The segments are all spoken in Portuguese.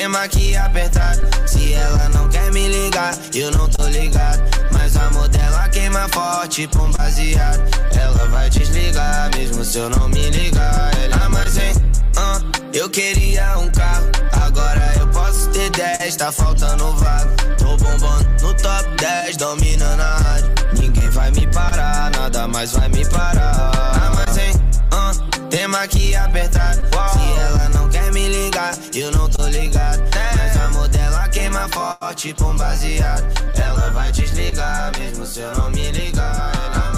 tema que apertar. Se ela não quer me ligar, eu não tô ligado. Mas a modela queima forte um baseado. Ela vai desligar, mesmo se eu não me ligar. Ela, ah, mas hein, eu queria um carro. Agora eu posso ter 10, tá faltando vaga. Tô bombando no top 10, dominando a rádio. Ninguém vai me parar, nada mais vai me parar. Ah, mas hein, tema que apertar. Se ela não quer me ligar, eu não tô ligado. Mas a modela queima forte com baseado. Ela vai desligar, mesmo se eu não me ligar.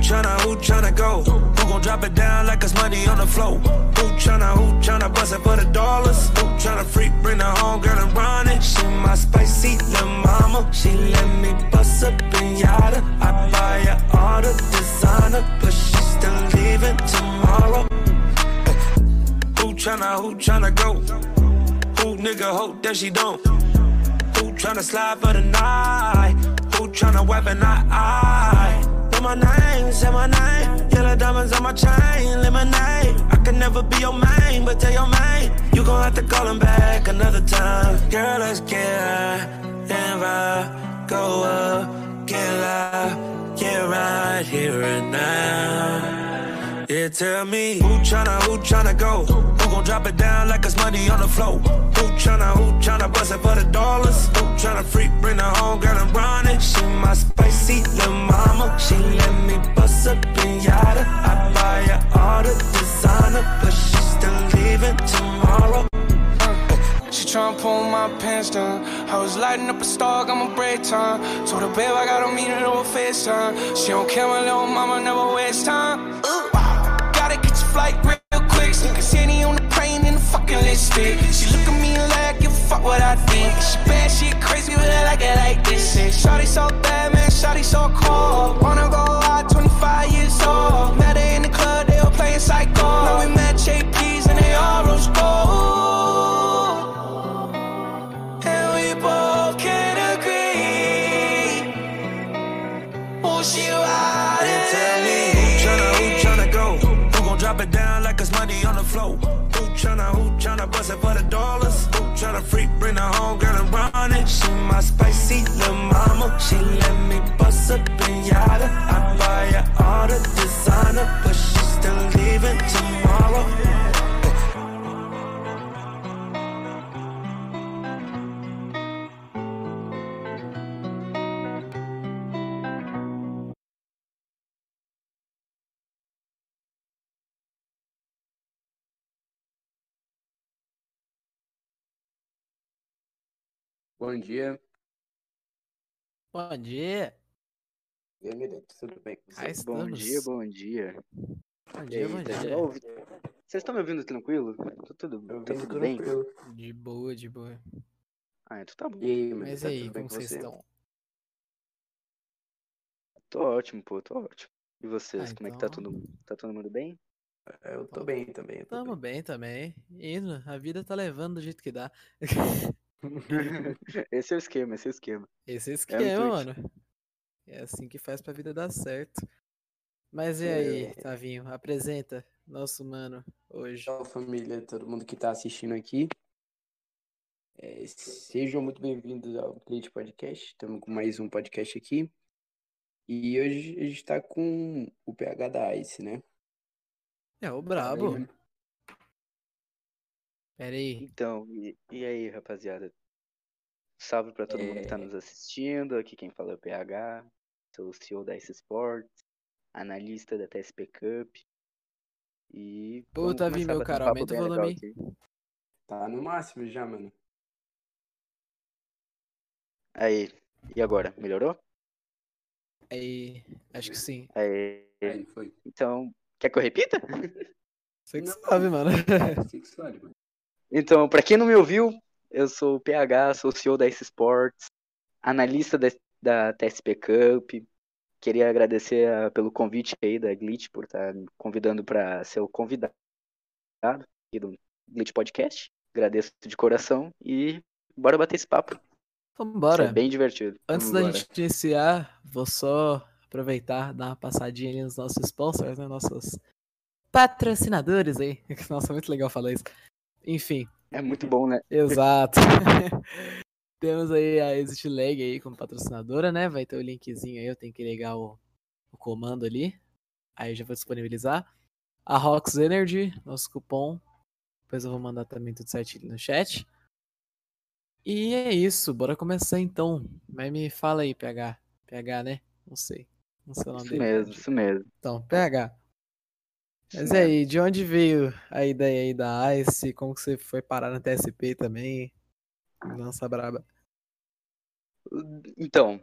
Tryna, who tryna go? Who gon' drop it down like it's money on the floor? Who tryna, who tryna bust it for the dollars? Who tryna freak, bring her home, girl, and run it? She my spicy little mama. She let me bust up in yada. I buy her all the designer, but she still leaving tomorrow. Who tryna, who tryna go? Who nigga hope that she don't? Who tryna slide for the night? Who tryna weapon I? My name, say my name. Yellow diamonds on my chain, lemonade. I can never be your main, but tell your main. You gon' have to call him back another time. Girl, let's get high and ride. Go up, get loud. Get right here and now. Yeah, tell me who tryna, who tryna go? Who gon' drop it down like it's money on the floor? Who tryna, who tryna bust it for the dollars? Who tryna freak, bring her home, girl, and run it? She my spicy little mama. She let me bust up in yada. I buy her all the designer, but she still leaving tomorrow. She tryna pull my pants down. I was lighting up a star, got my break time. Told her, babe, I gotta meet her over FaceTime. She don't care, my little mama never waste time. Gotta get your flight real quick. See any on the plane in the fucking lipstick. She look at me like, give a fuck what I think. She bad, she crazy, but I like it like this. Shit. Shawty so bad, man, shawty so cold. Wanna go out, 25 years old. Her in the club, they all playing psycho. Now we for the dollars? Who tryna freak, bring her home, and run it? She my spicy little mama. She let me bust up in yada. I buy her all the designer, but she still leaving tomorrow. Bom dia. Bom dia. E aí, tudo bem estamos. Bom dia, bom dia. Bom dia, aí, bom tá dia. ouvi- Vocês estão me ouvindo tranquilo? Tá tudo, tá tudo bem? De boa, de boa. Ah, então tá bom. E aí, Mas tá aí, tudo bem como com vocês você? estão? Tô ótimo, pô, tô ótimo. E vocês, Ah, como é que tá então- todo, tá todo mundo bem? Eu tô bem também. tô Tamo bem também. Indo, a vida tá levando do jeito que dá. esse é o esquema, esse é o esquema. Esse é o É o esquema, intuito. mano. É assim que faz pra vida dar certo. Mas e É. aí, Tavinho, apresenta nosso mano hoje. Tchau, família, todo mundo que tá assistindo aqui. É, sejam muito bem-vindos ao Plate Podcast. Estamos com mais um podcast aqui. E hoje a gente tá com o PH da Ice, né? É o Fala aí, brabo. Pera aí. Então, e, e aí, rapaziada? Salve pra todo mundo que tá É. nos assistindo. Aqui quem fala é o PH. Sou o CEO da Ice Sports, analista da TSP Cup. E. Pô, a meu papo aumenta o volume. Tá no máximo já, mano. Aí, e agora? Melhorou? Aí, acho que sim. Aí, Aí, foi. então, quer que eu repita? Você que Não. sabe, mano. Sexual, mano. Então, pra quem não me ouviu, eu sou o PH, sou o CEO da Ice Sports, analista da, da TSP Cup queria agradecer a- pelo convite aí da Glitch por estar me convidando para ser o convidado aqui do Glitch Podcast. Agradeço de coração e bora bater esse papo. Vambora. Isso é bem divertido. Antes da Vambora. gente iniciar, vou só aproveitar, dar uma passadinha ali nos nossos sponsors, né? Nossos patrocinadores aí. Nossa, muito legal falar isso. Enfim, É muito bom, né? exato. Temos aí a Exit Lag aí como patrocinadora, né? Vai ter o linkzinho aí, eu tenho que ligar o, o comando ali. Aí já vou disponibilizar. A Rox Energy, nosso cupom. Depois eu vou mandar também tudo certinho no chat. E é isso, bora começar então. Mas me fala aí, PH. PH, né? Não sei. Não sei o nome Isso dele. mesmo, isso mesmo. Então, PH. Mas aí, de onde veio a ideia aí da ICE? Como que você foi parar na TSP também? Lança braba. Então,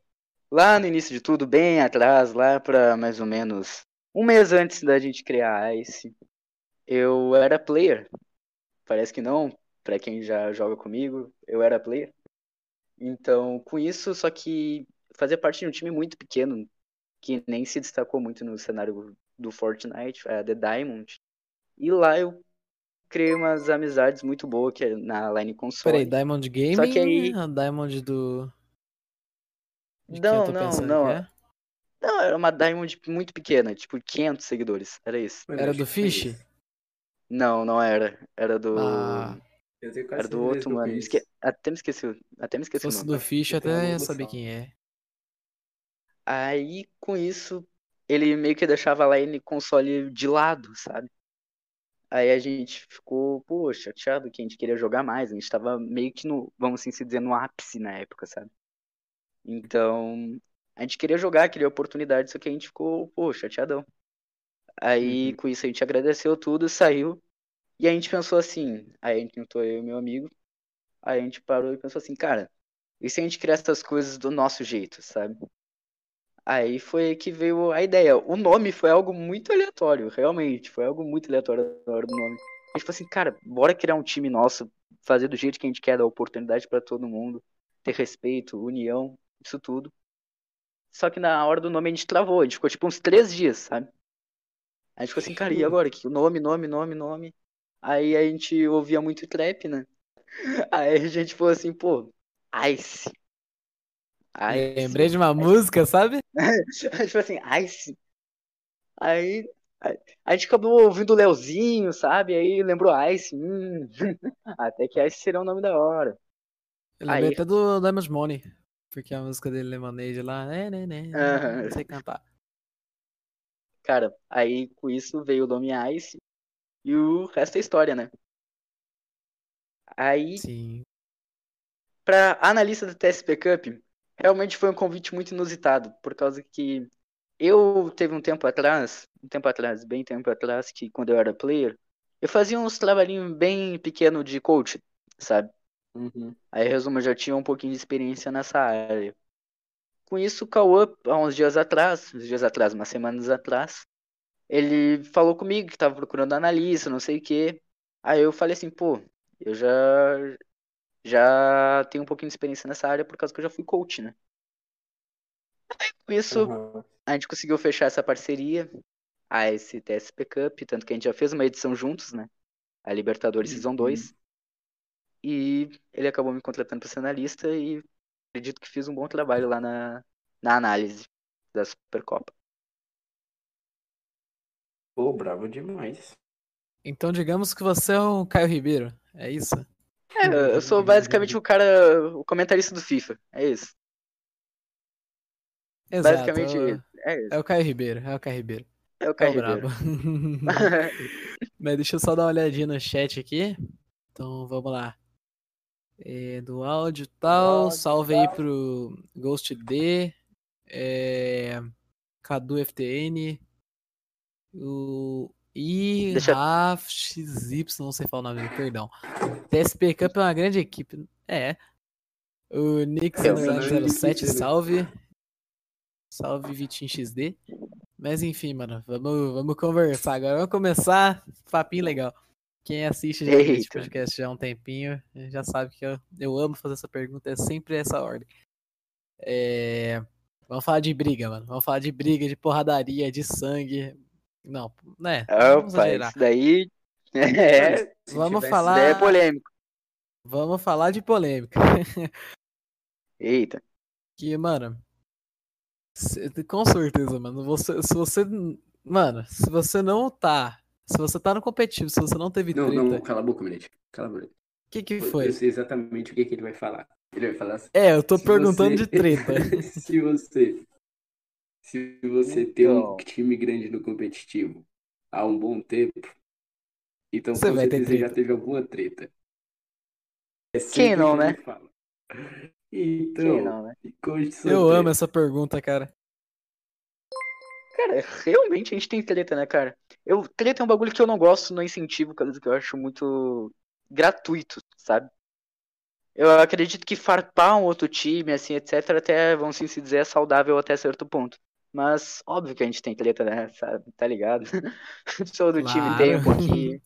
lá no início de tudo, bem atrás, lá para mais ou menos um mês antes da gente criar a ICE, eu era player. Parece que não, para quem já joga comigo, eu era player. Então, com isso, só que fazia parte de um time muito pequeno, que nem se destacou muito no cenário do Fortnite, a The Diamond. E lá eu criei umas amizades muito boas que é na line console. Peraí, Diamond Gaming? Só que aí- A Diamond do. de Não, eu não, não. é? Não, era uma Diamond muito pequena, tipo 500 seguidores, era isso. Era do Fish? Não, não era. Era do. Ah, Eu era do outro, eu mano. Esque... Até me esqueci. Até me se esqueci o fosse do Fish, eu eu até uma ia saber noção. quem é. Aí, com isso, ele meio que deixava lá ele console de lado, sabe? Aí a gente ficou, pô, chateado que a gente queria jogar mais. A gente tava meio que no, vamos assim se dizer, no ápice na época, sabe? Então, a gente queria jogar, queria oportunidade, só que a gente ficou, pô, chateadão. Aí, Uhum. com isso, a gente agradeceu tudo, saiu. E a gente pensou assim, aí a gente juntou eu e meu amigo. Aí a gente parou e pensou assim, cara, e se a gente criar essas coisas do nosso jeito, sabe? Aí foi que veio a ideia. O nome foi algo muito aleatório, realmente. Foi algo muito aleatório na hora do nome. A gente falou assim, cara, bora criar um time nosso, fazer do jeito que a gente quer, dar oportunidade pra todo mundo, ter respeito, união, isso tudo. Só que na hora do nome a gente travou, a gente ficou tipo uns três dias, sabe? A gente ficou assim, cara, e agora? Que nome, nome, nome, nome. Aí a gente ouvia muito trap, né? Aí a gente falou assim, pô, Ice. Ice. Lembrei de uma música, sabe? tipo assim, Ice. Aí a, a gente acabou ouvindo o Leozinho, sabe? Aí lembrou Ice. Hum. Até que Ice seria um nome da hora. Eu lembrei Aí- até do Diamond Money. Porque a música dele, Lemonade lá, né, né, né, Aham. não sei cantar. Cara, aí com isso veio o nome Ice. E o resto é história, né? Aí, Sim. pra analista do TSP Cup, realmente foi um convite muito inusitado, por causa que eu teve um tempo atrás, um tempo atrás, bem tempo atrás, que quando eu era player, eu fazia uns trabalhinhos bem pequeno de coach, sabe? Uhum. Aí, resumo, eu já tinha um pouquinho de experiência nessa área. Com isso, o Cauã, há uns dias atrás, uns dias atrás, umas semanas atrás, ele falou comigo que tava procurando analista, não sei o quê. Aí eu falei assim, pô, eu já já tenho um pouquinho de experiência nessa área por causa que eu já fui coach, né? Aí, com isso, Uhum. a gente conseguiu fechar essa parceria, a esse TSP Cup, tanto que a gente já fez uma edição juntos, né? A Libertadores Season Uhum. 2. E ele acabou me contratando para ser analista e acredito que fiz um bom trabalho lá na, na análise da Supercopa. Pô, bravo demais. Então digamos que você é o Caio Ribeiro, é isso? É, eu sou basicamente o cara, o comentarista do FIFA, é isso. Exato. Basicamente, é o- é isso. É o Caio Ribeiro, é o Caio Ribeiro. É o É o Caio brabo. Ribeiro. Mas deixa eu só dar uma olhadinha no chat aqui. Então vamos lá. É, do áudio e tal. Salve aí pro Ghost D. É, Cadu FTN. O I Deixa- Raf XY, não sei falar o nome, perdão. TSP Cup é uma grande equipe. É. O Nix Realmente. 07, Difícil, né? salve. Salve Vitinho XD. Mas enfim, mano, vamos, vamos conversar agora. Vamos começar. Papinho legal. Quem assiste já esse podcast já há um tempinho já sabe que eu, eu amo fazer essa pergunta, é sempre essa ordem. É, Vamos falar de briga, mano. Vamos falar de briga, de porradaria, de sangue. Não, né? Vamos Opa, isso daí. É, Vamos falar- daí é polêmico. Vamos falar de polêmica. Eita. Que, mano. Com certeza, mano. Você, se você. Mano, se você não tá. Se você tá no competitivo, se você não teve Não, treta, não, cala a boca, Milete. Cala a boca. o que que Eu foi? sei exatamente o que, que ele vai falar. Ele vai falar assim. É, eu tô perguntando você- de treta. se você. Se você tem um Então. time grande no competitivo há um bom tempo, então Você vai ter certeza já treta. teve alguma treta. É Quem sempre não, o que né? fala. Então, Quem não, né? Eu treta. amo essa pergunta, cara. Cara, realmente a gente tem treta, né, cara? Eu, treta é um bagulho que eu não gosto, não incentivo, coisa que eu acho muito gratuito, sabe? Eu acredito que farpar um outro time, assim, etc, até, vamos assim se dizer, é saudável até certo ponto. Mas, óbvio que a gente tem treta, né, sabe? Tá ligado? Todo time tem um Claro. pouquinho.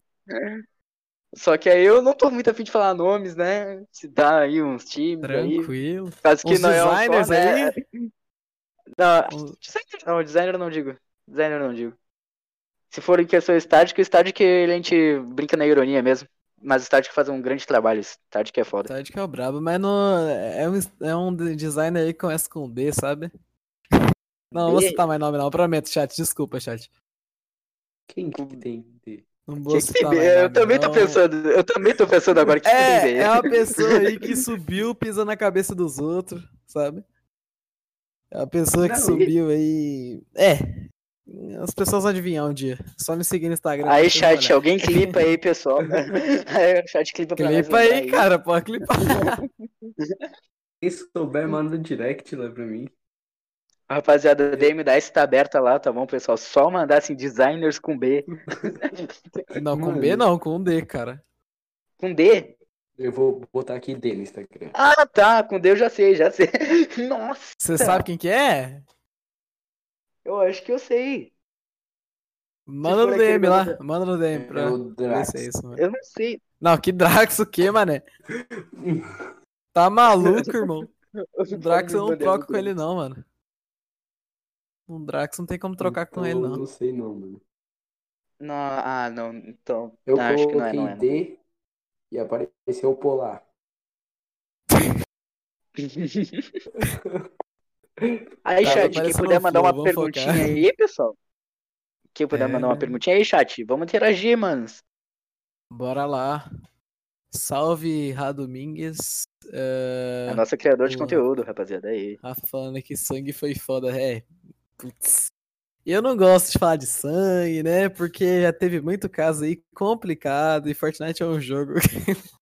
Só que aí eu não tô muito afim de falar nomes, né? Se dá aí uns times aí. Tranquilo. Caso que Uns não é só, designers né? aí? Não, designer não, designer eu não digo. Designer eu não digo. Se for em questão estática, estática a gente brinca na ironia mesmo. Mas estática faz um grande trabalho, estática é foda. Que é o brabo, mas no, é, um, é um designer aí que começa com D, sabe? Não, não vou citar mais nome não, prometo, chat, desculpa, chat. Quem que tem Não vou Que que citar B? mais Eu nome, também tô não. pensando, eu também tô pensando agora que que tem B. É, é uma pessoa aí que subiu, pisa na cabeça dos outros, sabe? É uma pessoa que Não, e- subiu aí. É. As pessoas vão adivinhar um dia. Só me seguir no Instagram. Aí, chat, alguém clipa aí, pessoal. aí, o chat clipa pra Clipa lembrar aí, cara, pode clipar. Quem souber, manda um direct lá pra mim. Rapaziada, a DM da S tá aberta lá, tá bom, pessoal? Só mandar assim, designers com B. Não, com Mano. B não, com D, cara. Com D? Eu vou botar aqui D no Instagram. Ah, tá, com D eu já sei, já sei. Nossa, Você sabe quem que é? eu acho que eu sei. Manda no DM lá, bagulho- manda no DM pra É o ver se é isso, mano. Eu não sei. Não, que Drax o quê, mané? Tá maluco, irmão? O Drax eu não troco com ele não, mano. Um Drax não tem como trocar com Então, ele, eu não. Não sei não, mano. Não, ah, não, então. Eu ah, acho que não é, não é. não. D e apareceu o Polar. Aí, Tá, chat, quem puder mandar uma perguntinha focar. aí, pessoal. Quem puder É, mandar uma né? perguntinha aí, chat, vamos interagir, manos. Bora lá. Salve, Rá Domingues. É, A nossa criadora de conteúdo, rapaziada, aí. Rafa falando que sangue foi foda. É, putz. Eu não gosto de falar de sangue, né? Porque já teve muito caso aí complicado e Fortnite é um jogo.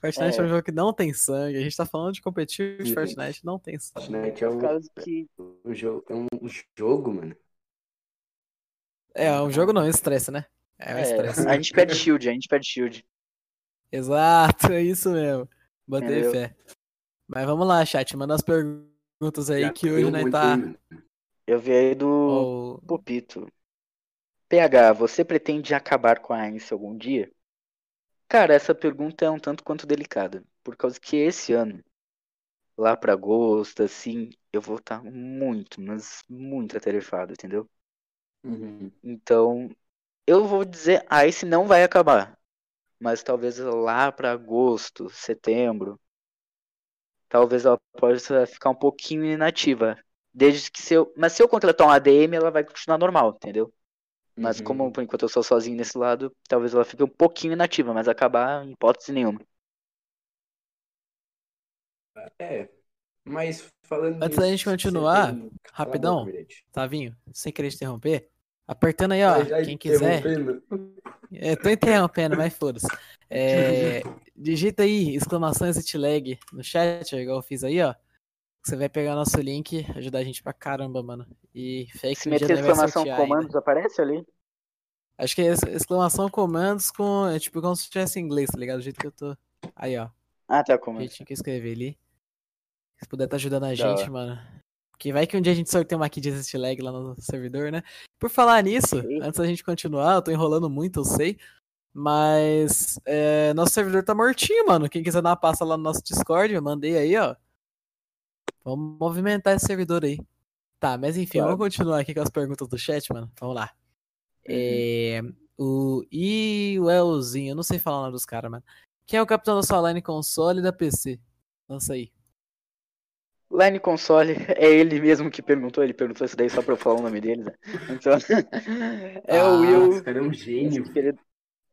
Fortnite é. É. um jogo que não tem sangue. A gente tá falando de competitivo de. Fortnite, não tem sangue. Fortnite é um, que. um jogo, é um jogo, mano. É, é um jogo não, é um estresse, né? É um é, estresse. a gente pede shield, a gente pede shield. Exato, é isso mesmo. Botei fé. Mas vamos lá, chat. Manda as perguntas aí Já que hoje nós monte tá. Eu vi aí do Ó, o- Popito. PH, você pretende acabar com a Aince algum dia? Cara, essa pergunta é um tanto quanto delicada. Por causa que esse ano, lá pra agosto, assim, eu vou estar muito, mas muito atarefado, entendeu? Uhum. Então, eu vou dizer, a Ice não vai acabar. Mas talvez lá pra agosto, setembro, talvez ela possa ficar um pouquinho inativa. Desde que se eu, mas se eu contratar um ADM, ela vai continuar normal, entendeu? Mas Uhum. como por enquanto eu sou sozinho nesse lado, talvez ela fique um pouquinho inativa, mas acabar em hipótese nenhuma. É, mas falando Antes da gente continuar, tem- rapidão. Tavinho, sem querer te interromper. Apertando aí, ó. Quem quiser. Eu tô interrompendo, mas foda-se. É, digita aí, exclamação exit lag no chat, igual eu fiz aí, ó. Você vai pegar nosso link, ajudar a gente pra caramba, mano. E fake Se meter exclamação sortear ainda. comandos, aparece ali? Acho que é ex- exclamação comandos com. É tipo como se tivesse em inglês, tá ligado? Do jeito que eu tô. Aí, ó. Ah, tá, O comando. jeitinho que eu escrevi ali. Se puder tá ajudando a gente, hora. mano. Que vai que um dia a gente sorteia uma key de exit lag lá no servidor, né? Por falar nisso, Sim. antes da gente continuar, eu tô enrolando muito, eu sei. Mas é, nosso servidor tá mortinho, mano. Quem quiser dar uma passa lá no nosso Discord, eu mandei aí, ó. Vamos movimentar esse servidor aí. Tá, mas enfim, Claro. vamos continuar aqui com as perguntas do chat, mano. Vamos lá. É, o e o Elzinho, eu não sei falar o nome dos caras, mano. Quem é o capitão da sua line console e da PC? Lança aí. Line Console é ele mesmo que perguntou, ele perguntou isso daí só pra eu falar o nome dele, né? Então, é Ah, o Will. Esse cara é um gênio. querido-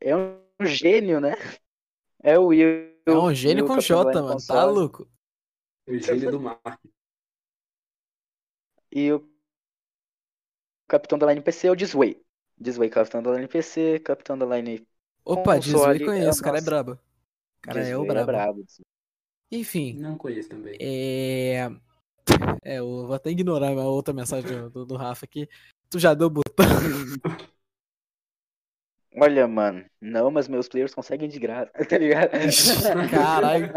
É um gênio, né? É o Will. É um gênio Will, com J, mano. Tá Console. louco. O gênio do marketing. E o capitão da Line PC é o Disway. Disway, capitão da Line PC, capitão da Line. Opa, Console Disney é conheço, o o cara é brabo. O cara é o Disway brabo. brabo. Enfim, Não conheço também. é. É, eu vou até ignorar a outra mensagem do, do, do Rafa aqui. Tu já deu botão? Olha, mano, não, mas meus players conseguem de graça, tá ligado? Caralho.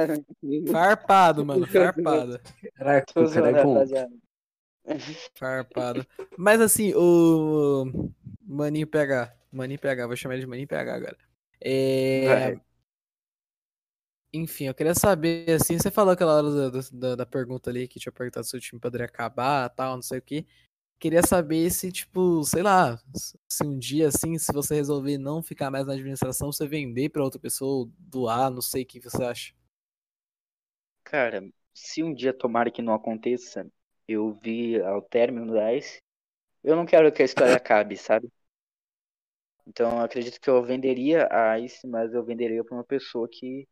Farpado, mano, farpado. Caraca, Tô o cara zoando, é bom. rapaziada. Farpado. Mas assim, o Maninho PH. Maninho PH, vou chamar ele de Maninho PH agora. É... Enfim, eu queria saber, assim, você falou aquela hora da, da, da pergunta ali que tinha perguntado se o time poderia acabar, tal, não sei o que. Queria saber se, tipo, sei lá, se um dia, assim, se você resolver não ficar mais na administração, você vender pra outra pessoa, doar, não sei o que você acha. Cara, se um dia tomara que não aconteça, eu vi ao término da ICE, eu não quero que a história acabe, sabe? Então eu acredito que eu venderia a ICE, mas eu venderia pra uma pessoa que,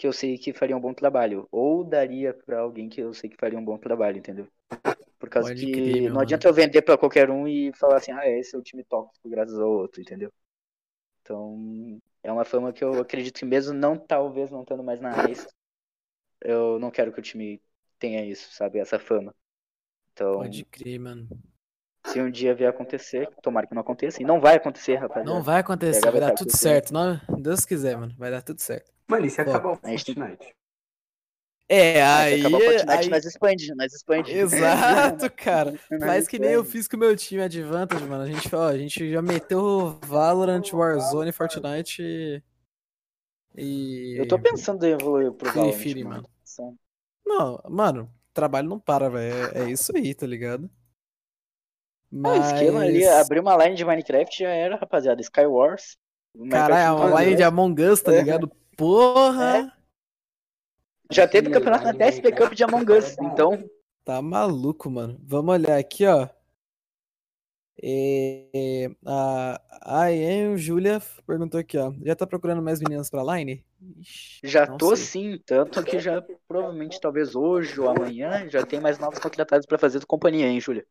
que eu sei que faria um bom trabalho. Ou daria pra alguém que eu sei que faria um bom trabalho, entendeu? Por causa Pode que crer, não mano. adianta eu vender pra qualquer um e falar assim, ah, esse é o time tóxico graças ao outro, entendeu? Então, é uma fama que eu acredito que mesmo não, talvez não estando mais na ICE, eu não quero que o time tenha isso, sabe? Essa fama. Então, Pode crer, mano. se um dia vier acontecer, tomara que não aconteça, e não vai acontecer, rapaziada. Não vai acontecer, vai vai dar tudo certo. Não, Deus quiser, mano. Vai dar tudo certo. Mano, e se acabar o Fortnite? É, Mas se aí. acabar o Fortnite, aí- nós expande, nós expande. Exato, cara. Faz que nem eu fiz com o meu time Advantage, mano. A gente, ó, a gente já meteu Valorant, Warzone, Fortnite e. Eu tô pensando em evoluir pro Free Valorant, Fire, mano. mano. Não, mano, trabalho não para, velho. É, é isso aí, tá ligado? Ah, esquema ali, abrir uma line de Minecraft já era, rapaziada. Skywars. Caralho, é uma line de Among Us, tá ligado? Porra! Já teve campeonato na TSP Cup de Among Us, então Tá maluco, mano. Vamos olhar aqui, ó. É, a a Ian Julia perguntou aqui, ó. Já tá procurando mais meninas pra line? Ixi, já tô sei. sim, tanto que já provavelmente talvez hoje ou amanhã já tem mais novos contratados pra fazer do companhia, hein, Júlia?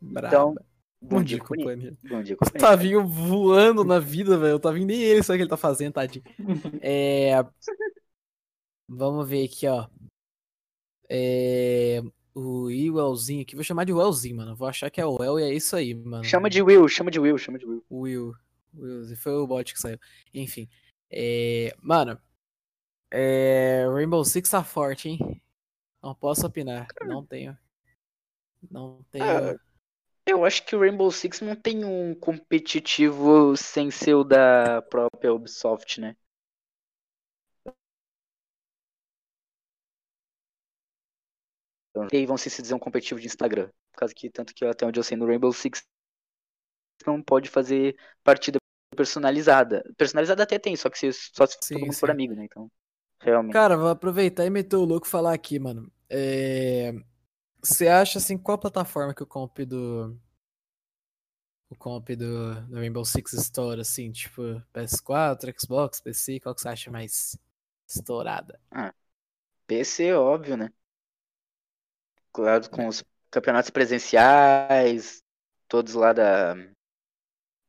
Então, Bom bom dia, dia, companhia. Bom dia, O companhia. Tavinho voando na vida, velho. O Tavinho nem ele sabe o que ele tá fazendo, tadinho. É... Vamos ver aqui, ó. É... O Willzinho aqui. Vou chamar de Willzinho, mano. Vou achar que é o El e é isso aí, mano. Chama de Will, chama de Will, chama de Will. Will. Will. Foi o bot que saiu. Enfim. É... Mano. É... Rainbow Six tá forte, hein? Não posso opinar. Não tenho. Não tenho. Ah, Eu acho que o Rainbow Six não tem um competitivo sem ser o da própria Ubisoft, né? Então, e aí vão se dizer um competitivo de Instagram. Por causa que, tanto que até onde eu sei no Rainbow Six não pode fazer partida personalizada. Personalizada até tem, só que se, só se Sim, todo mundo sim. for amigo, né? Então, realmente. Cara, vou aproveitar e meter o louco e falar aqui, mano. É... Você acha assim, qual plataforma que o comp do. O comp do, do Rainbow Six estoura, assim, tipo, PS4, Xbox, PC, qual que você acha mais estourada? PC, óbvio, né? Claro, com os campeonatos presenciais, todos lá da.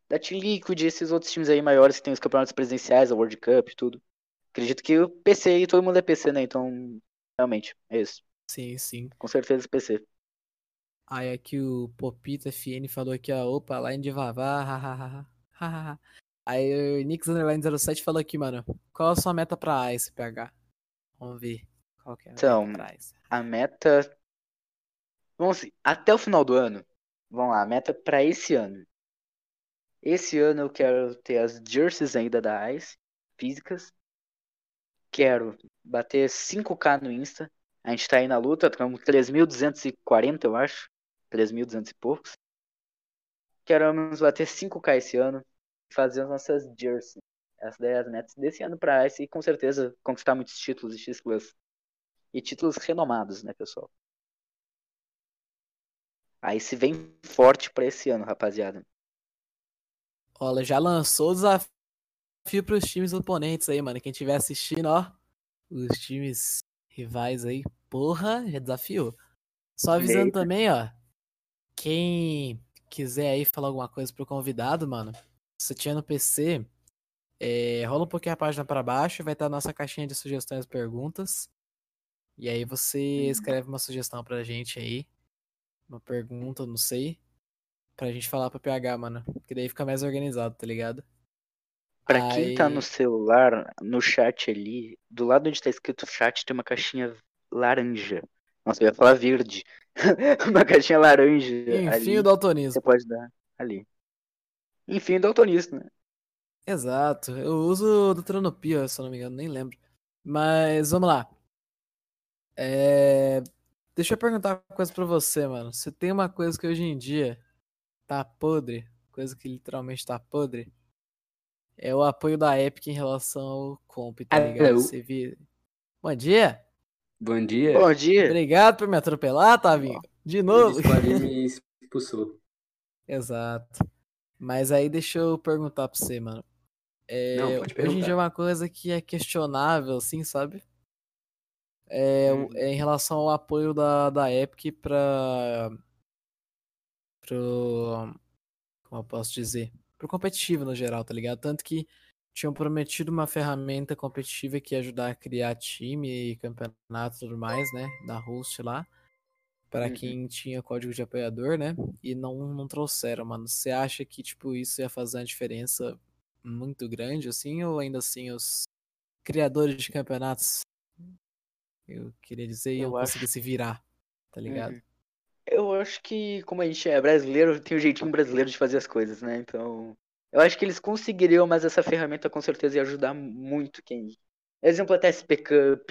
Da Team Liquid, esses outros times aí maiores que tem os campeonatos presenciais, a World Cup tudo. Acredito que o PC e todo mundo é PC, né? Então, realmente, é isso. Sim, sim. Com certeza PC. Aí aqui o Popito FN falou aqui, ó, opa, line de Vavá, hahaha. Aí o Nix Underline 07 falou aqui, mano, qual a sua meta pra Ice, PH? Vamos ver. Qual que é a Então, meta pra Ice? A meta. Vamos assim, até o final do ano. Vamos lá, a meta pra esse ano. Esse ano eu quero ter as jerseys ainda da ICE, físicas. Quero bater 5k no Insta. A gente tá aí na luta, estamos 3.240, eu acho. 3.200 e poucos. Queremos bater 5k esse ano. Fazer as nossas jerseys. Essas daí é as metas desse ano pra Ice e com certeza conquistar muitos títulos X Plus. E títulos renomados, né, pessoal? Aí se vem forte pra esse ano, rapaziada. Olha, já lançou o desafio pros times oponentes aí, mano. Quem estiver assistindo, ó. Os times rivais aí, porra, já desafiou. Só avisando Eita. também, ó. Quem quiser aí falar alguma coisa pro convidado, mano. Se você tiver no PC, é, rola um pouquinho a página pra baixo, vai estar a nossa caixinha de sugestões e perguntas. E aí você escreve uma sugestão pra gente aí. Uma pergunta, não sei. Pra gente falar pro PH, mano. Porque daí fica mais organizado, tá ligado? Pra quem tá no celular, no chat ali, do lado onde tá escrito chat, tem uma caixinha laranja. Nossa, eu ia falar verde. uma caixinha laranja Enfim, ali. o daltonismo. Você pode dar ali. Enfim, daltonista, né? Exato. Eu uso do Tronopia, se eu não me engano, nem lembro. Mas vamos lá. É, Deixa eu perguntar uma coisa pra você, mano. Você tem uma coisa que hoje em dia tá podre, coisa que literalmente tá podre, é o apoio da Epic em relação ao comp, tá ligado? Alô. Você viu? Bom dia. Bom dia. Bom dia. Obrigado por me atropelar, Tavinho. De O novo. Discord me expulsou. Exato. Mas aí deixa eu perguntar pra você, mano. É, Não, pode hoje em dia é uma coisa que é questionável, assim, sabe? É, Hum. é em relação ao apoio da, da Epic pra. pro. Como eu posso dizer? Pro competitivo no geral, tá ligado? Tanto que tinham prometido uma ferramenta competitiva que ia ajudar a criar time e campeonato e tudo mais, né? Da host lá. Pra Uhum. quem tinha código de apoiador, né? E não, não trouxeram, mano. Você acha que, tipo, isso ia fazer uma diferença muito grande, assim? Ou ainda assim os criadores de campeonatos, eu queria dizer, iam Eu acho- conseguir se virar, tá ligado? Uhum. Acho que, como a gente é brasileiro, tem um jeitinho brasileiro de fazer as coisas, né? Então, eu acho que eles conseguiriam, mas essa ferramenta com certeza ia ajudar muito quem. Exemplo, até SP Cup,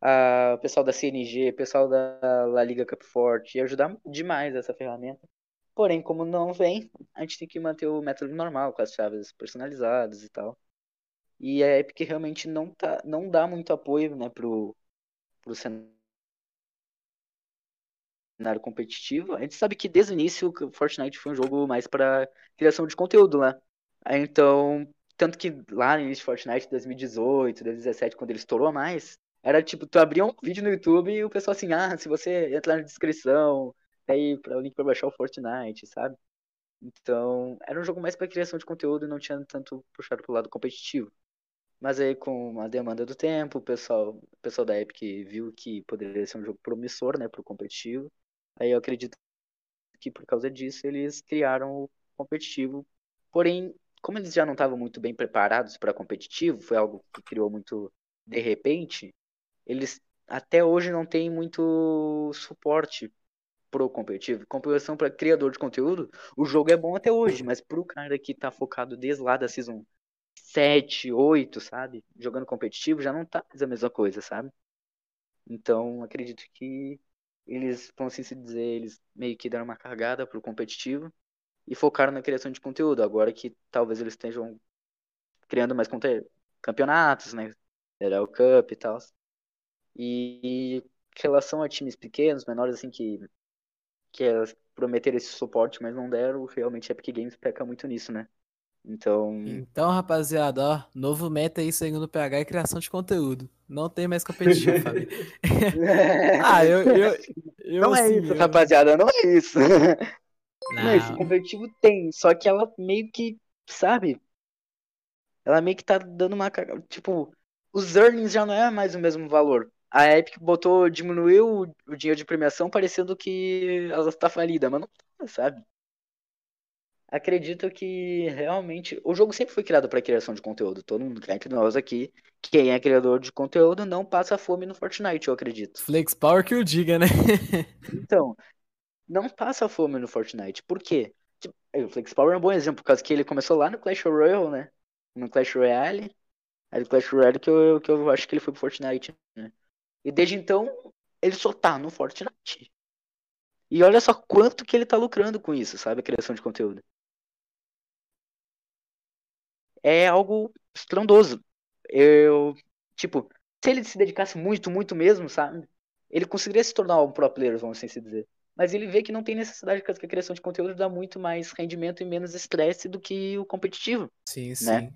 a o pessoal da CNG, o pessoal da La Liga Cup Forte, ia ajudar demais essa ferramenta. Porém, como não vem, a gente tem que manter o método normal, com as chaves personalizadas e tal. E a Epic realmente não, tá, não dá muito apoio, né, pro, pro cenário cenário competitivo, a gente sabe que desde o início o Fortnite foi um jogo mais para criação de conteúdo, né? Então, tanto que lá no início de Fortnite, 2018, 2017, quando ele estourou mais, era tipo, tu abria um vídeo no YouTube e o pessoal assim, ah, se você entrar na descrição, aí para o link para baixar o Fortnite, sabe? Então, era um jogo mais para criação de conteúdo e não tinha tanto puxado pro lado competitivo. Mas aí com a demanda do tempo, o pessoal, o pessoal da Epic viu que poderia ser um jogo promissor, né, pro competitivo. Aí eu acredito que por causa disso eles criaram o competitivo. Porém, como eles já não estavam muito bem preparados para competitivo, foi algo que criou muito de repente, eles até hoje não têm muito suporte pro competitivo. Competição para criador de conteúdo, o jogo é bom até hoje, mas pro cara que tá focado desde lá da season 7, 8, sabe? Jogando competitivo já não tá mais a mesma coisa, sabe? Então, acredito que eles, vão assim se dizer, eles meio que deram uma cargada pro competitivo e focaram na criação de conteúdo. Agora que talvez eles estejam criando mais conte- campeonatos, né? Federal Cup e tal. E em relação a times pequenos, menores, assim, que, que prometeram esse suporte, mas não deram, realmente a Epic Games peca muito nisso, né? Então, Então, rapaziada, ó, novo meta aí segundo o PH é criação de conteúdo. Não tem mais competitivo, Fabi. ah, eu, eu, eu não é assim, isso, eu- rapaziada, não é isso. Não, esse Não, competitivo tem, só que ela meio que, sabe? Ela meio que tá dando uma. Tipo, os earnings já não é mais o mesmo valor. A Epic botou, diminuiu o, dinheiro de premiação, parecendo que ela está falida, mas não tá, sabe? Acredito que realmente. O jogo sempre foi criado para criação de conteúdo. Todo mundo, entre nós aqui, quem é criador de conteúdo não passa fome no Fortnite, eu acredito. Flex Power que o diga, né? Então, não passa fome no Fortnite. Por quê? Tipo, o Flex Power é um bom exemplo, por causa que ele começou lá no Clash Royale, né? No Clash Royale. Aí do Clash Royale que eu, que eu acho que ele foi pro Fortnite, né? E desde então, ele só tá no Fortnite. E olha só quanto que ele tá lucrando com isso, sabe? A criação de conteúdo. É algo estrondoso. Eu, tipo, se ele se dedicasse muito, muito mesmo, sabe? Ele conseguiria se tornar um pro player, vamos assim se dizer. Mas ele vê que não tem necessidade, porque a criação de conteúdo dá muito mais rendimento e menos estresse do que o competitivo. Sim, sim. Né?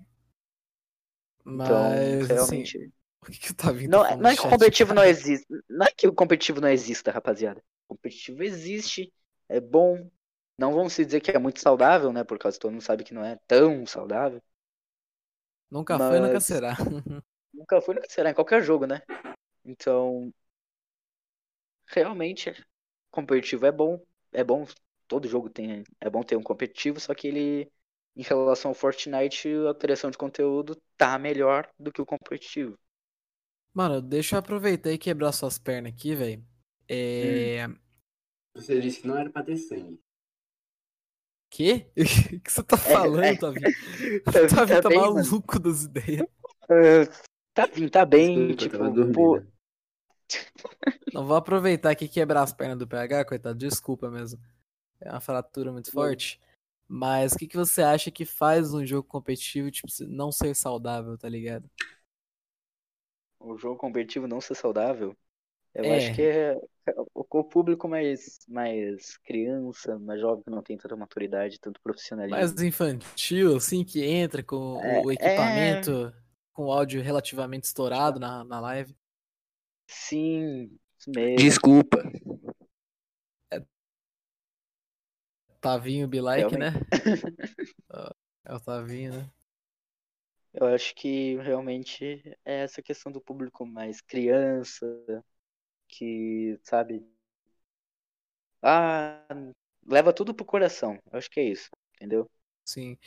Mas, Então, assim, realmente. o que, que Não, tá é- falando não é que o competitivo não existe. Não é que o competitivo não exista, rapaziada. O competitivo existe, é bom. Não vamos se dizer que é muito saudável, né? Por causa que todo mundo sabe que não é tão saudável. Nunca foi, nunca Mas- será. Nunca foi, nunca será, em qualquer jogo, né? Então, realmente, competitivo é bom. É bom, todo jogo tem. É bom ter um competitivo, só que ele, em relação ao Fortnite, a criação de conteúdo tá melhor do que o competitivo. Mano, deixa eu aproveitar e quebrar suas pernas aqui, velho. É. Você disse que não era pra ter sangue. Quê? O que você tá falando, Tavinho? Tá- O Tavinho tá tá bem, mano. maluco das ideias. Ah, tá bem, tá bem, Desculpa, eu tipo, pô, Não vou aproveitar aqui e quebrar as pernas do PH, coitado. Desculpa mesmo. É uma fratura muito forte. Mas o que, que você acha que faz um jogo competitivo tipo, não ser saudável, tá ligado? o jogo competitivo não ser saudável, eu É. acho que é o, o público mais, mais criança, mais jovem, que não tem tanta maturidade, tanto profissionalismo. Mais infantil, assim, que entra com o- É, o equipamento com o áudio relativamente estourado na, na live. Sim, isso mesmo. Desculpa. Tavinho be like, né? É o Tavinho, né? Eu acho que realmente é essa questão do público mais criança, que, sabe, ah, leva tudo pro coração. Eu acho que é isso, entendeu? Sim.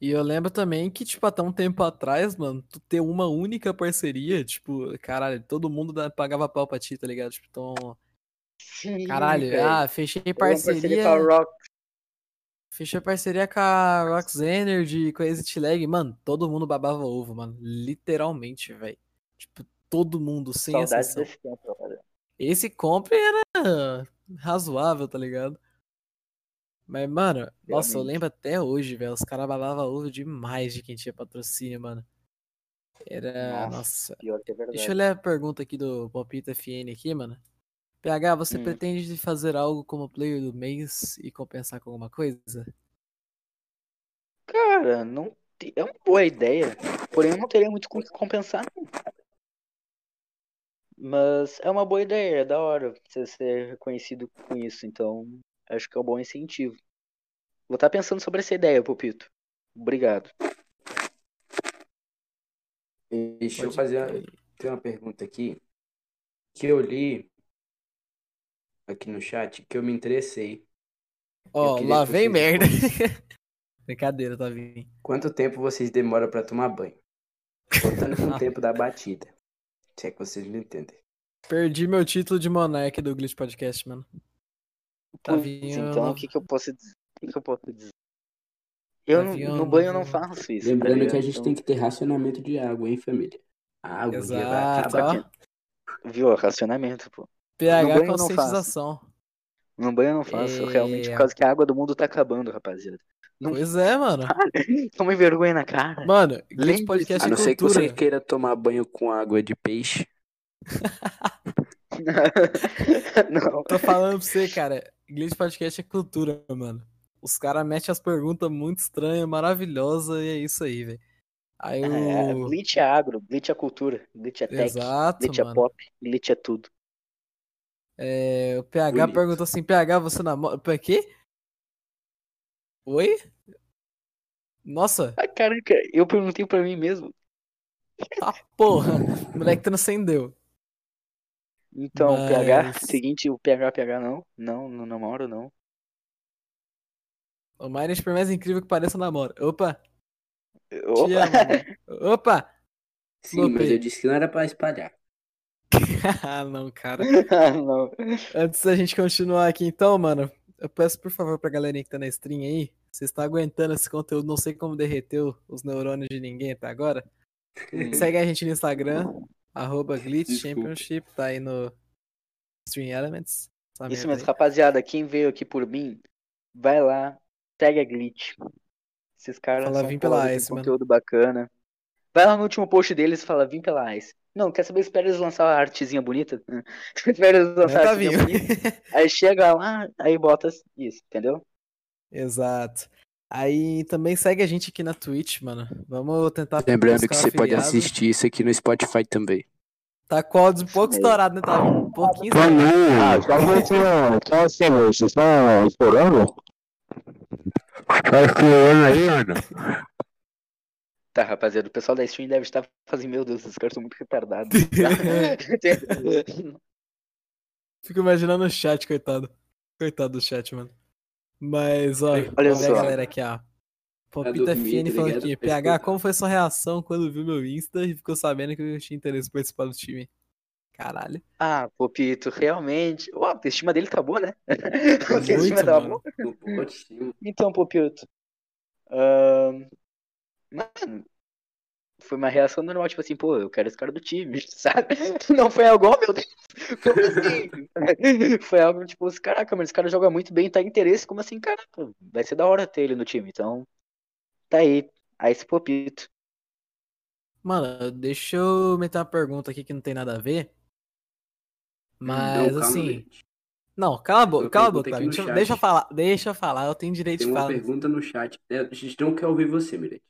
E eu lembro também que, tipo, até um tempo atrás, mano, tu ter uma única parceria, tipo, caralho, todo mundo pagava pau pra ti, tá ligado? Tipo, então, Sim, caralho, velho. ah, fechei parceria parceria, com a Rock. fechei parceria com a Rox Energy, com a Exit Lag, mano, todo mundo babava ovo, mano, literalmente, velho. Tipo, todo mundo, sem Saudades exceção. desse tempo, cara. Esse compre era razoável, tá ligado? Mas, mano, nossa, eu Realmente. lembro até hoje, velho. Os caras babavam ovo demais de quem tinha patrocínio, mano. Era. Nossa, Nossa. Pior que é verdade. Deixa eu ler a pergunta aqui do Palpita FN aqui, mano. PH, você Hum. pretende fazer algo como player do mês e compensar com alguma coisa? Cara, não é uma boa ideia, porém eu não teria muito com o que compensar. não. Mas é uma boa ideia, é da hora você ser reconhecido com isso, então acho que é um bom incentivo. Vou estar pensando sobre essa ideia, Pupito. Obrigado. Deixa eu fazer tem uma pergunta aqui que eu li aqui no chat que eu me interessei. Ó, queria lá vem merda. Brincadeira, tá vindo. Quanto tempo vocês demoram pra tomar banho? Contando com o tempo da batida. Se é que vocês me entendem. Perdi meu título de monarca do Glitch Podcast, mano. Tá Putz, Tavinho, então não- o que, que eu posso dizer? O que, que eu posso dizer? Eu não- Tavinho, no banho eu não não- faço isso. tá Lembrando que a gente Então, tem que ter racionamento de água, hein, família? A água vai Exato, acabar. ó. Viu? Racionamento, pô. PH banho eu não faço. conscientização. No banho eu não faço, realmente, É. por causa que a água do mundo tá acabando, rapaziada. Não Pois é, mano. Tome vergonha na cara. Mano, Glitch Lembre-se- Podcast A é não ser que você queira tomar banho com água de peixe. não. Tô falando pra você, cara. Glitch Podcast é cultura, mano. Os caras metem as perguntas muito estranhas, maravilhosas, e é isso aí, velho. Aí É, o. glitch é agro, glitch é cultura, glitch é tech, Exato, glitch é mano. pop, glitch é tudo. É, o PH Bonito. perguntou assim: PH, você namora. Pra quê? Oi? Nossa, Ah, caraca, eu perguntei pra mim mesmo. tá porra. O moleque transcendeu. Então, o PH, Mas- seguinte, o PH, PH não, não, não namoro, não. O Miners, por mais incrível que pareça, namora. Opa, Opa, amo. mano. Opa! Sim, mas Flopei. eu disse que não era pra espalhar. ah, não, cara. não. Antes da gente continuar aqui, então, mano, eu peço por favor pra galerinha que tá na stream aí, vocês estão aguentando esse conteúdo, não sei como derreteu os neurônios de ninguém até agora. Hum. Segue a gente no Instagram, arroba Glitch. Championship, tá aí no, Stream Elements. essa Isso mesmo, aí. rapaziada. Quem veio aqui por mim, vai lá, segue a Glitch. Esses caras Fala, são vim pela tem Ice, mano. conteúdo bacana. Vai lá no último post deles e fala, vim pela Ice. Não, quer saber? Espera eles lançar a artezinha bonita. Espera eles lançar a tá artezinha bonita. Aí chega lá, aí bota isso, entendeu? Exato. Aí também segue a gente aqui na Twitch, mano. Vamos tentar Lembrando que você pode afiliado. assistir isso aqui no Spotify também. Tá com o áudio um pouco estourado, né? Tá um pouquinho você, só assim, vocês estão estourando? Tá estourando aí, mano? Tá, rapaziada, o pessoal da stream deve estar fazendo, meu Deus, esses caras são muito retardados. Fico imaginando o chat, coitado. Coitado do chat, mano. Mas, ó, Olha só. a galera aqui, ó. Popita dormir, Fini tá falando ligado? aqui. PH, como foi sua reação quando viu meu Insta e ficou sabendo que eu tinha interesse em participar do time? Caralho. ah, Popito, realmente. Ó, a estima dele tá boa, né? A Muito, estima tá mano. boa. Então, Popito. ahn, mano, foi uma reação normal, tipo assim, pô, eu quero esse cara do time, sabe? Não foi algo, oh, meu Deus, como assim? Foi algo tipo, caraca, mano, esse cara joga muito bem, tá em interesse, como assim, caraca, vai ser da hora ter ele no time, então, tá aí, aí esse Popito. Mano, deixa eu meter uma pergunta aqui que não tem nada a ver. Mas, Não, assim. Não, cala a boca, Uma cala a boca. Deixa, deixa eu falar, deixa eu falar, eu tenho direito Tem de uma falar. pergunta no chat. É, A gente não quer ouvir você, Mirete.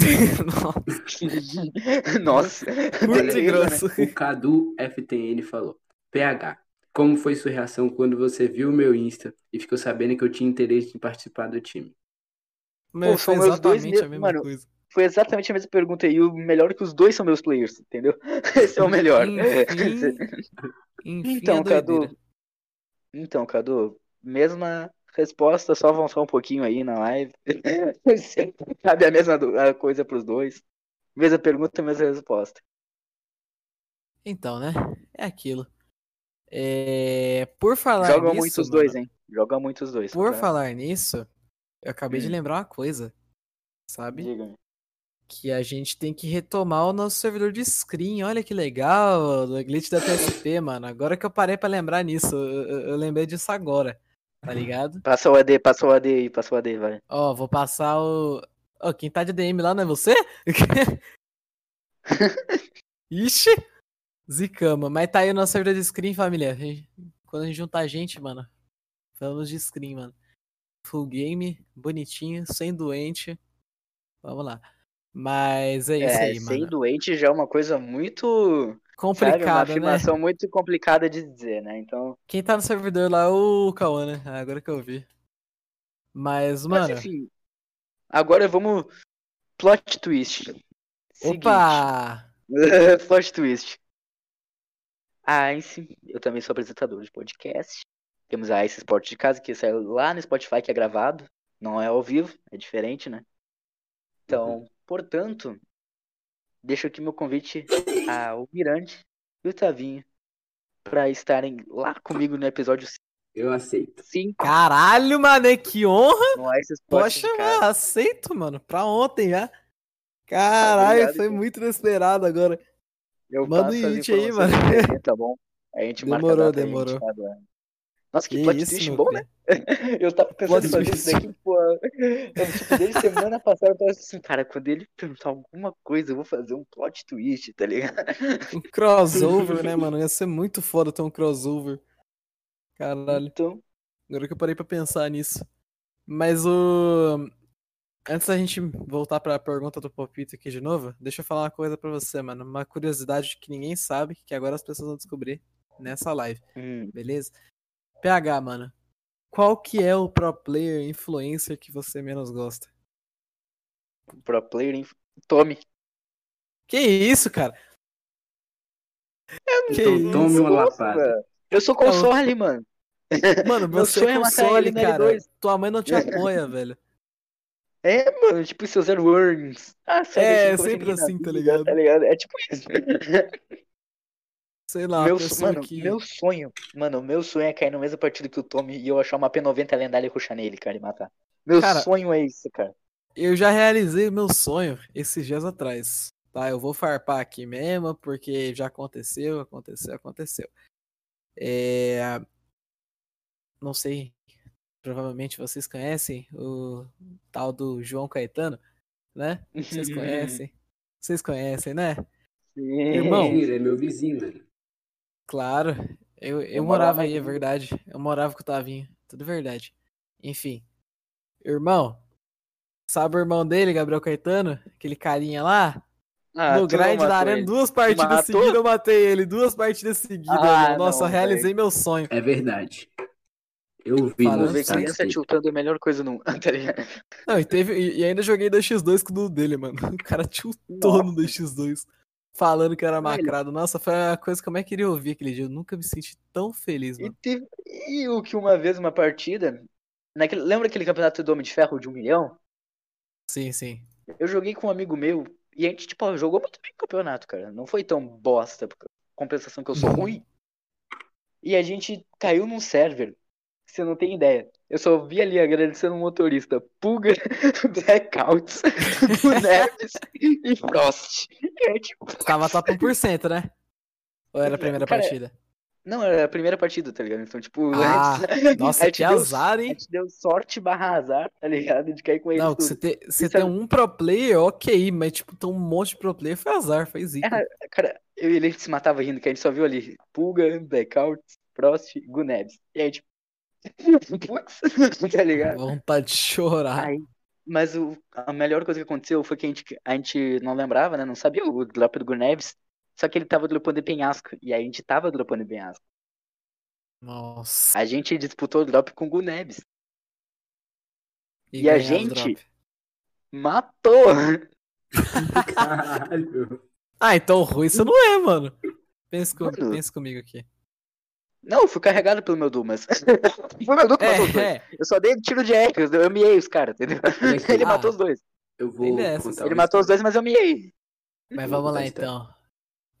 Nossa, e aí, grosso. O Cadu FTN falou: PH, como foi sua reação quando você viu o meu Insta e ficou sabendo que eu tinha interesse em participar do time? Meu, Pô, foi são meus dois exatamente a mesmo- mesma mano, coisa. Foi exatamente a mesma pergunta e o melhor é que os dois são meus players, entendeu? Esse é o melhor. Enfim, enfim, Então, é. Cadu. Então, Cadu, mesma resposta, só avançar um pouquinho aí na live. Cabe a mesma coisa pros dois. Mesma pergunta, mesma resposta. Então, né? É aquilo. É, Por falar Joga nisso, muito os dois, hein? Joga muito os dois. Por tá? falar nisso, eu acabei de Hum. lembrar uma coisa, sabe? Diga. Que a gente tem que retomar o nosso servidor de screen. Olha que legal, do glitch da TSP, mano. Agora que eu parei pra lembrar nisso, eu, eu- eu lembrei disso agora, tá ligado? Passa o AD, passa o AD aí, passa o AD, vai. Ó, vou passar o. Ó, quem tá de DM lá não é você? Ixi! Zicama. Mas tá aí o nosso servidor de screen, família. A gente- Quando a gente juntar gente, mano. Vamos de screen, mano. Full game, bonitinho, sem doente. Vamos lá. Mas é isso É, aí, sem mano. doente já é uma coisa muito. Sabe, uma Complicado, né? afirmação muito complicada de dizer, né? Então. Quem tá no servidor lá é o Cauã, né? Ah, Agora que eu vi. Mas, Mas mano. enfim. Agora vamos. Plot twist. Seguinte. Opa! Plot twist. A Ice, eu também sou apresentador de podcast. Temos a Ice Sport de Casa, que sai lá no Spotify, que é gravado. Não é ao vivo, é diferente, né? Então, portanto, deixo aqui meu convite ao Mirante e o Tavinho para estarem lá comigo no episódio Eu aceito. 5 Caralho, mano, que honra! no Ice Sport Pode de chamar, Casa. aceito, mano. Pra ontem já. Caralho, Obrigado, foi cara. muito inesperado agora. Eu Manda o as invite aí, mano. pra tá bom? A gente marca a Demorou, data, a gente demorou. Nossa, que, Que plot isso, twist bom, cria. né? Eu tava pensando em fazer isso daqui, pô. Eu, tipo, desde semana passada eu tava assim, cara, quando ele perguntar alguma coisa, eu vou fazer um plot twist, tá ligado? Um crossover, né, mano? Ia ser muito foda ter um crossover. Caralho, Então, agora que eu parei pra pensar nisso. Mas o. Antes da gente voltar pra pergunta do Popito aqui de novo, deixa eu falar uma coisa pra você, mano. Uma curiosidade que ninguém sabe, que agora as pessoas vão descobrir nessa live. hum, beleza? PH, mano. Qual que é o pro player influencer que você menos gosta? pro player, hein? Tome. Que isso, cara? Que Então isso? tome uma lapada. Eu sou console, mano. Mano, Meu você sonho é é matar console, ele cara. L2. Tua mãe não te apoia, velho. É, mano, tipo seus worms. Ah, É, daqui, como sempre assim, tá ligado? Tá ligado? É tipo isso. Sei lá, meu, mano, que... meu sonho, mano, meu sonho é cair no mesmo partido que o Tommy e eu achar uma P90 lendária e ruxar nele, cara, e matar. Meu Cara, sonho é isso, cara. Eu já realizei o meu sonho esses dias atrás. Tá, eu vou farpar aqui mesmo, porque já aconteceu, aconteceu, aconteceu. É... Não sei, provavelmente vocês conhecem o tal do João Caetano, né? Vocês conhecem? Vocês conhecem, né? Sim. Irmão. É meu vizinho, mano. Claro, eu, eu, Eu morava morava aí, é verdade. Eu morava com o Tavinho, tudo verdade. Enfim, irmão, sabe o irmão dele, Gabriel Caetano? Aquele carinha lá? Ah, no grind da arena, ele. duas partidas Matou? seguidas eu matei ele, duas partidas seguidas. Ah. Nossa, não, eu realizei meu sonho. É verdade. Eu vi Fala, no Ver Nossa, criança tiltando é a melhor coisa no tá ligado? Não, e, teve, e, e ainda joguei 2x2 com o do dele, mano. O cara tiltou no 2x2. Falando que era Velho. macrado. Nossa, foi a coisa que eu mais queria ouvir aquele dia. Eu nunca me senti tão feliz, E, mano. teve, e o que uma vez, uma partida. Naquele, lembra aquele campeonato do Homem de Ferro de um milhão? Sim, sim. Eu joguei com um amigo meu e a gente, tipo, jogou muito bem o campeonato, cara. Não foi tão bosta, por compensação que eu sou ruim. E a gente caiu num server. Você não tem ideia. Eu só vi ali agradecendo um motorista. Pulga, Blackouts, Neves e Frost. E aí, tipo, Tava top 1%, né? Ou era a primeira Cara, partida? não, era a primeira partida, tá ligado? Então, tipo, Ah, antes- nossa, a que deu- azar, A hein? gente deu sorte barra azar, tá ligado? De cair com eles Não, você, ter é- um pro player, ok, mas tipo, ter um monte de pro player foi azar, foi zica. Era, cara, eu e ele se matava rindo, que a gente só viu ali Pulga, Blackout, Frost, Gunebs. E aí, tipo. Putz, tá ligado? Vontade de chorar. Aí, mas o, a melhor coisa que aconteceu foi que a gente, a gente não lembrava, né? Não sabia o drop do Gunebs. Só que ele tava dropando em penhasco. E aí a gente tava dropando em penhasco. Nossa. A gente disputou o drop com o Gunebs. E, e a gente-. Matou! Caralho. Ah, então ruim você não é, mano. Pensa, com, Mano. pensa comigo aqui. Não, eu fui carregado pelo meu Dumas. Foi meu Dumas que matou os dois. É, é. Eu só dei tiro de eco, eu miei os caras, entendeu? Ele Ah. matou os dois. Eu vou Ele é contar Ele matou os dois, mas eu miei. Mas vou vamos lá então.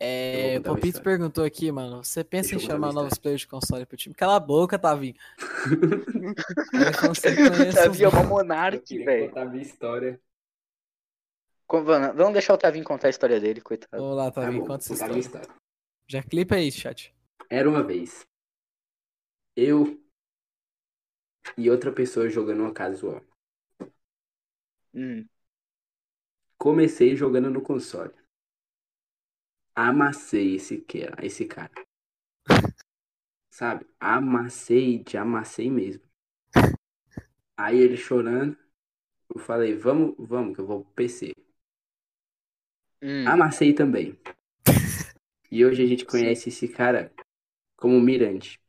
É, Eu o Popito perguntou aqui, mano. Você pensa Deixa em eu chamar novos players de console pro time? Cala a boca, Tavinho. Tavinho é uma Eu monarque, velho. contar minha história. Com- Vamos vamos deixar o Tavinho contar a história dele, coitado. Vamos lá, Tá Tavinho, bom, conta essa história. Já clipa aí, chat. Era uma vez. Eu e outra pessoa jogando uma casual. Hum, Comecei jogando no console. Amassei esse, que- esse cara. Sabe? Amassei, de amassei mesmo. Aí ele chorando. Eu falei, vamos, vamos, que eu vou pro PC. hum. Amassei também. E hoje a gente conhece esse cara como Mirante.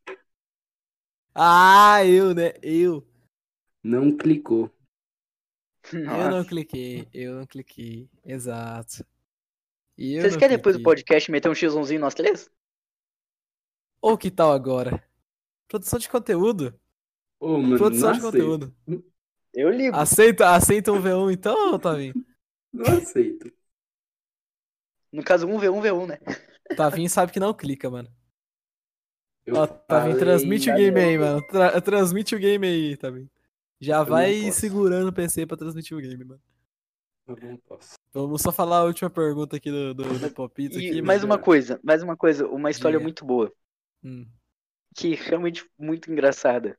Ah, eu, né? Eu. Não clicou. Eu não Nossa. cliquei. Eu não cliquei. Exato. Eu Vocês querem depois do cliquei. podcast meter um X1zinho nós três? Ou que tal agora? Produção de conteúdo. Ô, mano, Produção não de aceito. conteúdo. Eu ligo. Aceita, aceita um V1 então, Tavinho? Não aceito. No caso, 1v1v1, né? Tavinho sabe que não clica, mano. Eu Ó, falei- transmite o game aí, mano. Tra- transmite o game aí, Tavinho. Já não vai segurando o PC pra transmitir o game, mano. Eu não posso. Vamos só falar a última pergunta aqui do, do, do Popito E aqui, mais uma coisa, mais uma coisa, uma história Diga. muito boa, Hum, que é realmente muito engraçada.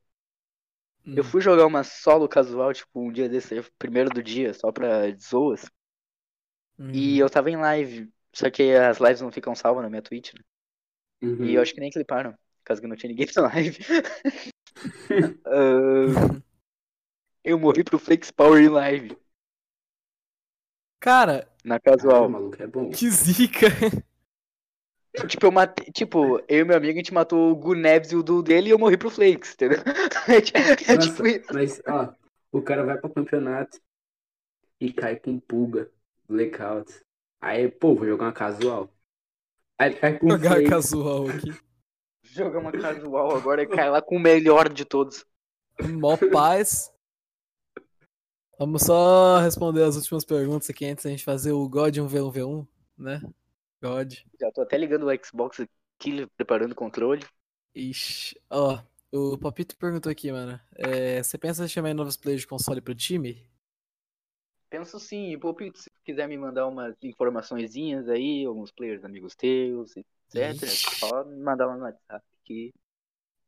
hum. Eu fui jogar uma solo casual, tipo, um dia desse, primeiro do dia, só pra zoas, Hum. e eu tava em live, só que as lives não ficam salvas na minha Twitch, né? Uhum. E eu acho que nem cliparam, caso que não tinha ninguém na live. Ah, eu morri pro Flex Power em live, Cara, na casual. maluco, é bom. que zica. Tipo, eu matei, tipo, eu e meu amigo, a gente matou o Gunebs e o Du dele e eu morri pro Flakes, entendeu? É, Nossa, tipo isso. Mas, ó, o cara vai pro campeonato e cai com pulga, blackout. Aí, pô, vou jogar uma casual. Aí ele cai com Jogar flake. casual aqui. Jogar uma casual agora e cai lá com o melhor de todos. Mó paz. Vamos só responder as últimas perguntas aqui antes da gente fazer o God 1v1v1, né? God. Já tô até ligando o Xbox aqui, preparando o controle. Ixi. Ó, o Papito perguntou aqui, mano. é, você pensa em chamar novos players de console pro time? Penso sim, pô, Pito, se quiser me mandar umas informaçõezinhas aí, alguns players amigos teus, etc. Ixi. Só me mandar lá no WhatsApp. que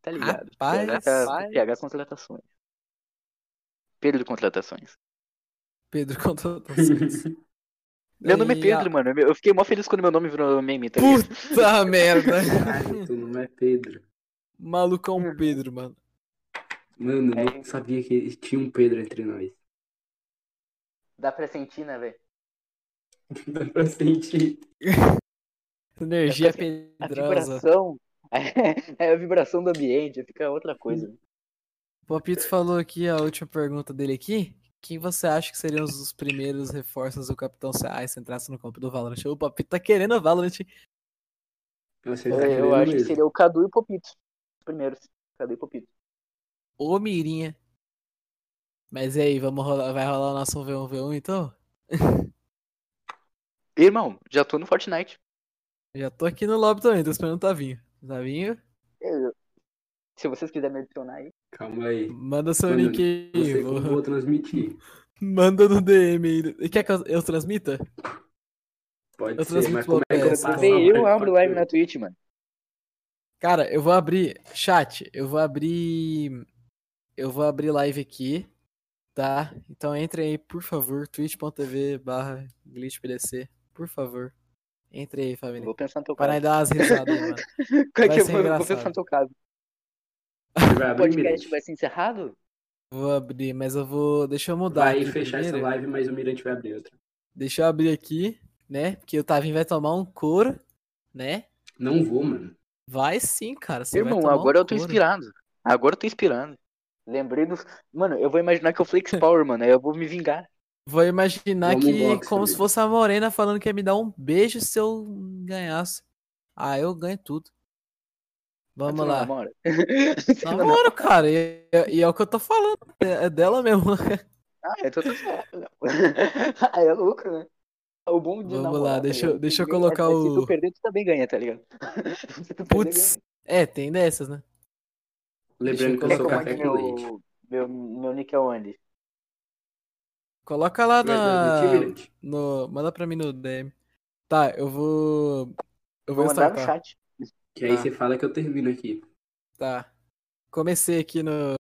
tá ligado. Rapaz, PH, rapaz. PH contratações. Pedro contratações. Pedro contratações. Meu nome é Pedro, a- mano. Eu fiquei mó feliz quando meu nome virou meme, tá? Puta merda. Caralho, tu não é Pedro. Malucão Pedro, mano. Mano, É. não sabia que tinha um Pedro entre nós. Dá pra sentir, né, velho? Dá pra sentir. Energia A pedrosa. vibração. É a vibração do ambiente, fica outra coisa. O Papito falou aqui a última pergunta dele aqui. Quem você acha que seriam os primeiros reforços do Capitão CA se entrasse no campo do Valorant? O Papito tá querendo o Valorant. Eu, tá eu querendo acho que seria o Cadu e o Popito. Os primeiros. Cadu e Popito. Ô Mirinha. Mas e aí, vamos rolar, vai rolar o nosso 1v1v1 então? Irmão, já tô no Fortnite. Já tô aqui no lobby também, tô esperando o Tavinho. Tavinho, Eu- Se vocês quiserem me adicionar aí. Calma aí. manda seu Mano, link aí. Não sei como vou- vou transmitir. Manda no DM aí. Quer que eu, eu transmita? Pode Eu ser, transmito mas como é que eu faço? Eu abro live na Twitch, mano. Cara, eu vou abrir. Chat, eu vou abrir. Eu vou abrir live aqui. Tá? Então entrem aí, por favor. twitch.tv barra glitchpdc. Por favor. Entre aí, família. Vou pensar no teu Para caso. aí dar umas risadas mano. Qual é vai que eu ser vou, eu vou engraçado. pensar no teu caso. O podcast vai ser encerrado? Vou abrir, mas eu vou. Deixa eu mudar. Vai aqui fechar primeiro. essa live, mas o Mirante vai abrir outra. Deixa eu abrir aqui, né? Porque o Tavinho vai tomar um couro, né? Não vou, mano. Vai sim, cara. Você vai Irmão, tomar um agora eu tô couro. inspirado. Agora eu tô inspirando. Lembrei dos. Mano, eu vou imaginar que eu Flex Power, mano. Aí eu vou me vingar. Vou imaginar Vamos que box, como se fosse a Morena falando que ia me dar um beijo se eu ganhasse. Ah, eu ganho tudo. Vamos lá. namora? Namoro, cara. E, e é o que eu tô falando. É é dela mesmo. Ah, então tá certo. Aí é louco, né? O bom de Vamos namorar, lá, tá deixa eu- ligado? deixa eu Se colocar Se o- tu perder, tu também ganha, tá ligado? Se Putz. É, tem dessas, né? Lembrando que eu sou café ganha. com leite. Meu, meu, meu nick é onde? Coloca lá na. No, manda pra mim no DM. Tá, eu vou. Eu vou Vou mandar no startar. chat. Que aí Tá. você fala que eu termino aqui. Tá. Comecei aqui no,